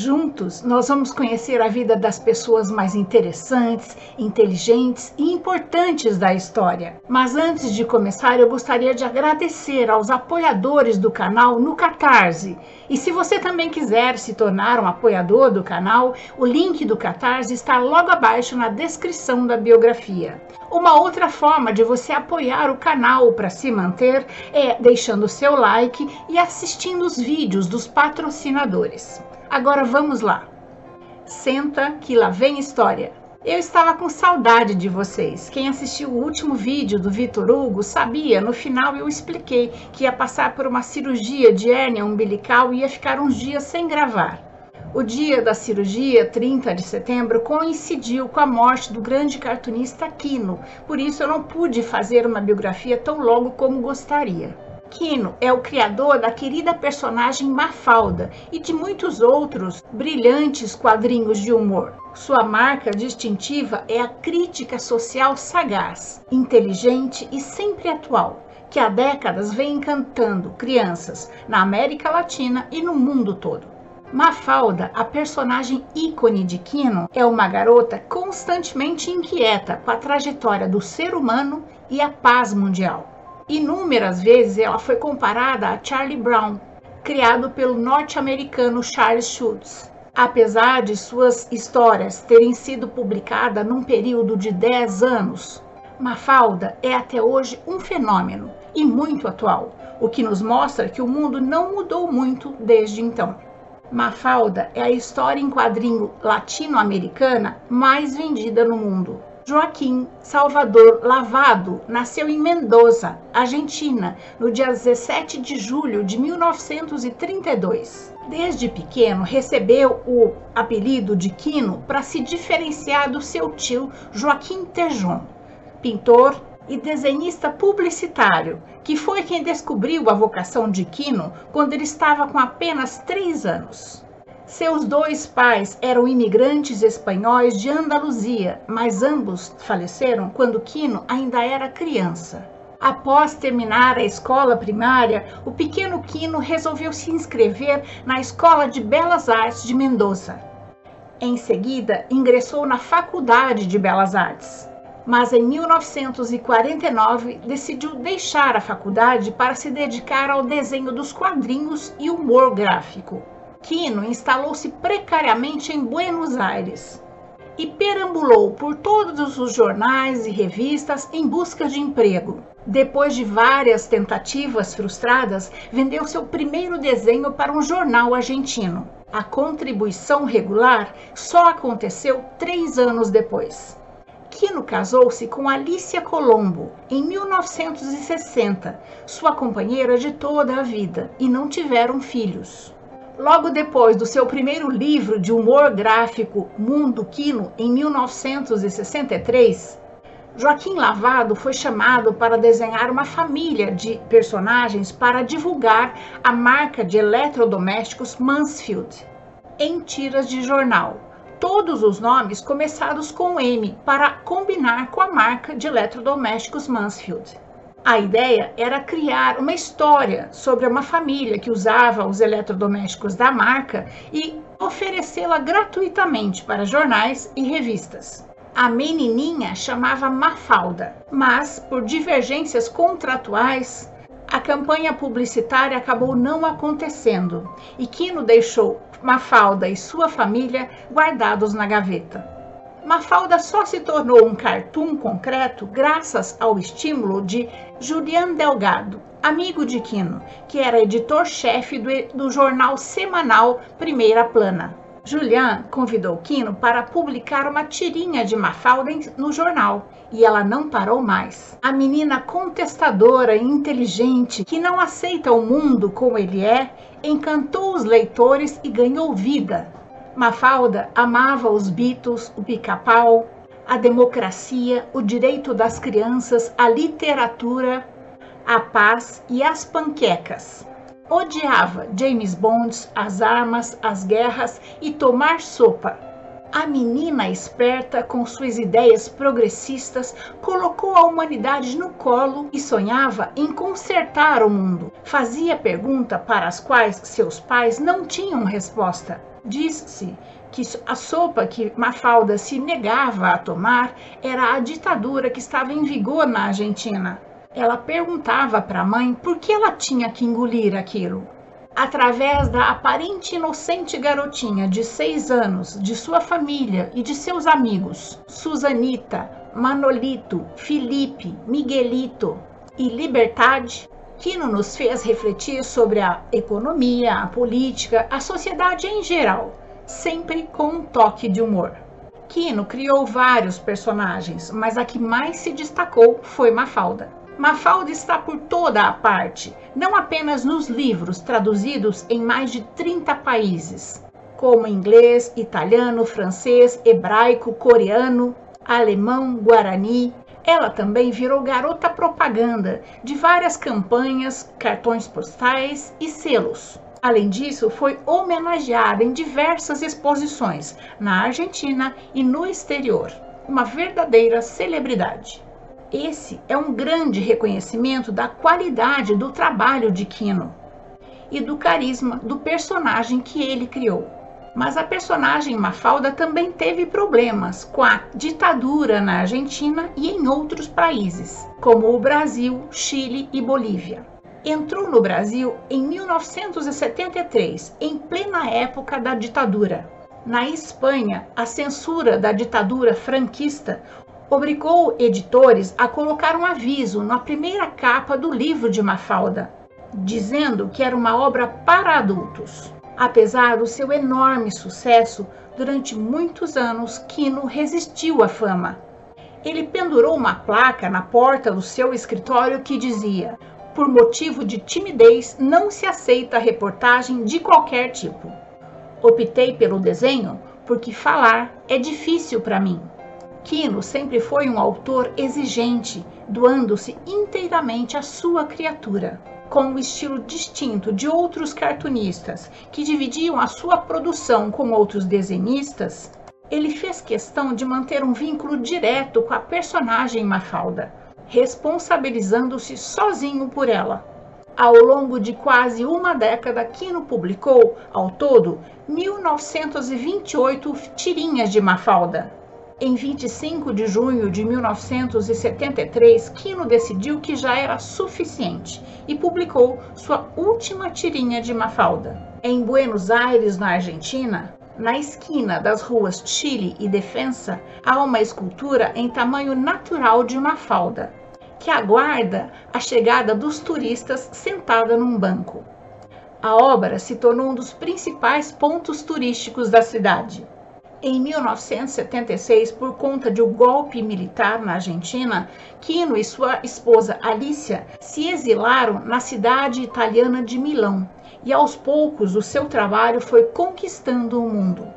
Juntos, nós vamos conhecer a vida das pessoas mais interessantes, inteligentes e importantes da história. Mas antes de começar, eu gostaria de agradecer aos apoiadores do canal no Catarse. E se você também quiser se tornar um apoiador do canal, o link do Catarse está logo abaixo na descrição da biografia. Uma outra forma de você apoiar o canal para se manter é deixando seu like e assistindo os vídeos dos patrocinadores. Agora vamos lá. Senta que lá vem história. Eu estava com saudade de vocês. Quem assistiu o último vídeo do Vitor Hugo sabia, no final eu expliquei que ia passar por uma cirurgia de hérnia umbilical e ia ficar uns dias sem gravar. O dia da cirurgia, 30 de setembro, coincidiu com a morte do grande cartunista Quino, por isso eu não pude fazer uma biografia tão logo como gostaria. Quino é o criador da querida personagem Mafalda e de muitos outros brilhantes quadrinhos de humor. Sua marca distintiva é a crítica social sagaz, inteligente e sempre atual, que há décadas vem encantando crianças na América Latina e no mundo todo. Mafalda, a personagem ícone de Quino, é uma garota constantemente inquieta com a trajetória do ser humano e a paz mundial. Inúmeras vezes ela foi comparada a Charlie Brown, criado pelo norte-americano Charles Schultz. Apesar de suas histórias terem sido publicadas num período de 10 anos, Mafalda é até hoje um fenômeno e muito atual, o que nos mostra que o mundo não mudou muito desde então. Mafalda é a história em quadrinho latino-americana mais vendida no mundo. Joaquim Salvador Lavado nasceu em Mendoza, Argentina, no dia 17 de julho de 1932. Desde pequeno recebeu o apelido de Quino para se diferenciar do seu tio Joaquim Tejon, pintor e desenhista publicitário, que foi quem descobriu a vocação de Quino quando ele estava com apenas três anos. Seus dois pais eram imigrantes espanhóis de Andaluzia, mas ambos faleceram quando Quino ainda era criança. Após terminar a escola primária, o pequeno Quino resolveu se inscrever na Escola de Belas Artes de Mendoza. Em seguida, ingressou na Faculdade de Belas Artes. Mas em 1949 decidiu deixar a faculdade para se dedicar ao desenho dos quadrinhos e humor gráfico. Quino instalou-se precariamente em Buenos Aires e perambulou por todos os jornais e revistas em busca de emprego. Depois de várias tentativas frustradas, vendeu seu primeiro desenho para um jornal argentino. A contribuição regular só aconteceu três anos depois. Quino casou-se com Alicia Colombo em 1960, sua companheira de toda a vida, e não tiveram filhos. Logo depois do seu primeiro livro de humor gráfico, Mundo Quino, em 1963, Joaquim Lavado foi chamado para desenhar uma família de personagens para divulgar a marca de eletrodomésticos Mansfield em tiras de jornal. Todos os nomes começados com M para combinar com a marca de eletrodomésticos Mansfield. A ideia era criar uma história sobre uma família que usava os eletrodomésticos da marca e oferecê-la gratuitamente para jornais e revistas. A menininha chamava Mafalda, mas por divergências contratuais, a campanha publicitária acabou não acontecendo e Quino deixou Mafalda e sua família guardados na gaveta. Mafalda só se tornou um cartoon concreto graças ao estímulo de Julian Delgado, amigo de Quino, que era editor-chefe do, do jornal semanal Primeira Plana. Julian convidou Quino para publicar uma tirinha de Mafalda no jornal e ela não parou mais. A menina contestadora e inteligente, que não aceita o mundo como ele é, encantou os leitores e ganhou vida. Mafalda amava os Beatles, o pica-pau, a democracia, o direito das crianças, a literatura, a paz e as panquecas. Odiava James Bond, as armas, as guerras e tomar sopa. A menina esperta, com suas ideias progressistas, colocou a humanidade no colo e sonhava em consertar o mundo. Fazia perguntas para as quais seus pais não tinham resposta. Diz-se que a sopa que Mafalda se negava a tomar era a ditadura que estava em vigor na Argentina. Ela perguntava para a mãe por que ela tinha que engolir aquilo através da aparente inocente garotinha de seis anos, de sua família e de seus amigos, Susanita, Manolito, Felipe, Miguelito e Liberdade, Quino nos fez refletir sobre a economia, a política, a sociedade em geral, sempre com um toque de humor. Quino criou vários personagens, mas a que mais se destacou foi Mafalda. Mafalda está por toda a parte, não apenas nos livros traduzidos em mais de 30 países, como inglês, italiano, francês, hebraico, coreano, alemão, guarani. Ela também virou garota propaganda de várias campanhas, cartões postais e selos. Além disso, foi homenageada em diversas exposições na Argentina e no exterior. Uma verdadeira celebridade. Esse é um grande reconhecimento da qualidade do trabalho de Kino e do carisma do personagem que ele criou. Mas a personagem Mafalda também teve problemas com a ditadura na Argentina e em outros países, como o Brasil, Chile e Bolívia. Entrou no Brasil em 1973, em plena época da ditadura. Na Espanha, a censura da ditadura franquista obrigou editores a colocar um aviso na primeira capa do livro de Mafalda, dizendo que era uma obra para adultos. Apesar do seu enorme sucesso, durante muitos anos Quino resistiu à fama. Ele pendurou uma placa na porta do seu escritório que dizia: Por motivo de timidez, não se aceita reportagem de qualquer tipo. Optei pelo desenho porque falar é difícil para mim. Quino sempre foi um autor exigente, doando-se inteiramente à sua criatura. Com um estilo distinto de outros cartunistas que dividiam a sua produção com outros desenhistas, ele fez questão de manter um vínculo direto com a personagem Mafalda, responsabilizando-se sozinho por ela. Ao longo de quase uma década, Quino publicou, ao todo, 1928 tirinhas de Mafalda, em 25 de junho de 1973, Quino decidiu que já era suficiente e publicou sua última tirinha de Mafalda. Em Buenos Aires, na Argentina, na esquina das ruas Chile e Defensa, há uma escultura em tamanho natural de Mafalda, que aguarda a chegada dos turistas sentada num banco. A obra se tornou um dos principais pontos turísticos da cidade. Em 1976, por conta de um golpe militar na Argentina, Quino e sua esposa Alicia se exilaram na cidade italiana de Milão e aos poucos o seu trabalho foi conquistando o mundo.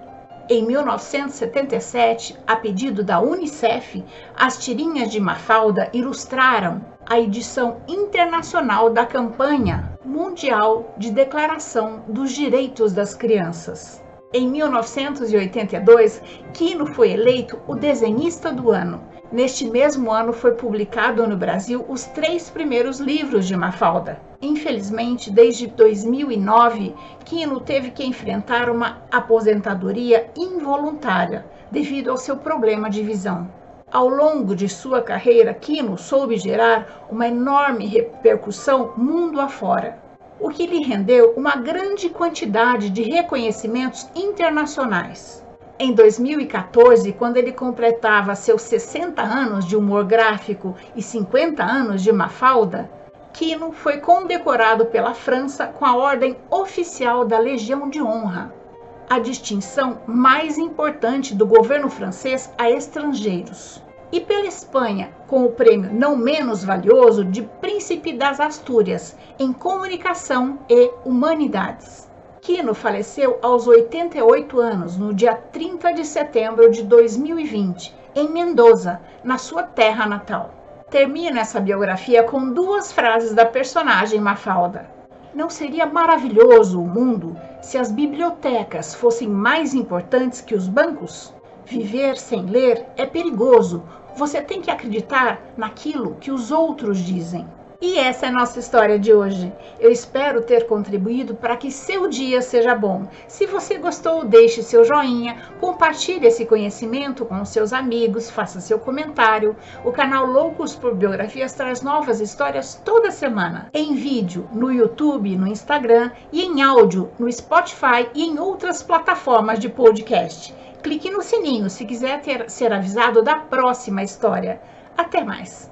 Em 1977, a pedido da Unicef, as tirinhas de Mafalda ilustraram a edição internacional da campanha mundial de declaração dos direitos das crianças. Em 1982, Quino foi eleito o desenhista do ano. Neste mesmo ano foi publicado no Brasil os três primeiros livros de Mafalda. Infelizmente, desde 2009, Quino teve que enfrentar uma aposentadoria involuntária devido ao seu problema de visão. Ao longo de sua carreira, Quino soube gerar uma enorme repercussão mundo afora o que lhe rendeu uma grande quantidade de reconhecimentos internacionais. Em 2014, quando ele completava seus 60 anos de humor gráfico e 50 anos de Mafalda, Quino foi condecorado pela França com a Ordem Oficial da Legião de Honra, a distinção mais importante do governo francês a estrangeiros e pela Espanha, com o prêmio não menos valioso de Príncipe das Astúrias em Comunicação e Humanidades. Quino faleceu aos 88 anos, no dia 30 de setembro de 2020, em Mendoza, na sua terra natal. Termino essa biografia com duas frases da personagem Mafalda. Não seria maravilhoso o mundo se as bibliotecas fossem mais importantes que os bancos? Viver sem ler é perigoso. Você tem que acreditar naquilo que os outros dizem. E essa é a nossa história de hoje. Eu espero ter contribuído para que seu dia seja bom. Se você gostou, deixe seu joinha, compartilhe esse conhecimento com seus amigos, faça seu comentário. O canal Loucos por Biografias traz novas histórias toda semana, em vídeo no YouTube, no Instagram e em áudio no Spotify e em outras plataformas de podcast. Clique no sininho se quiser ter, ser avisado da próxima história. Até mais!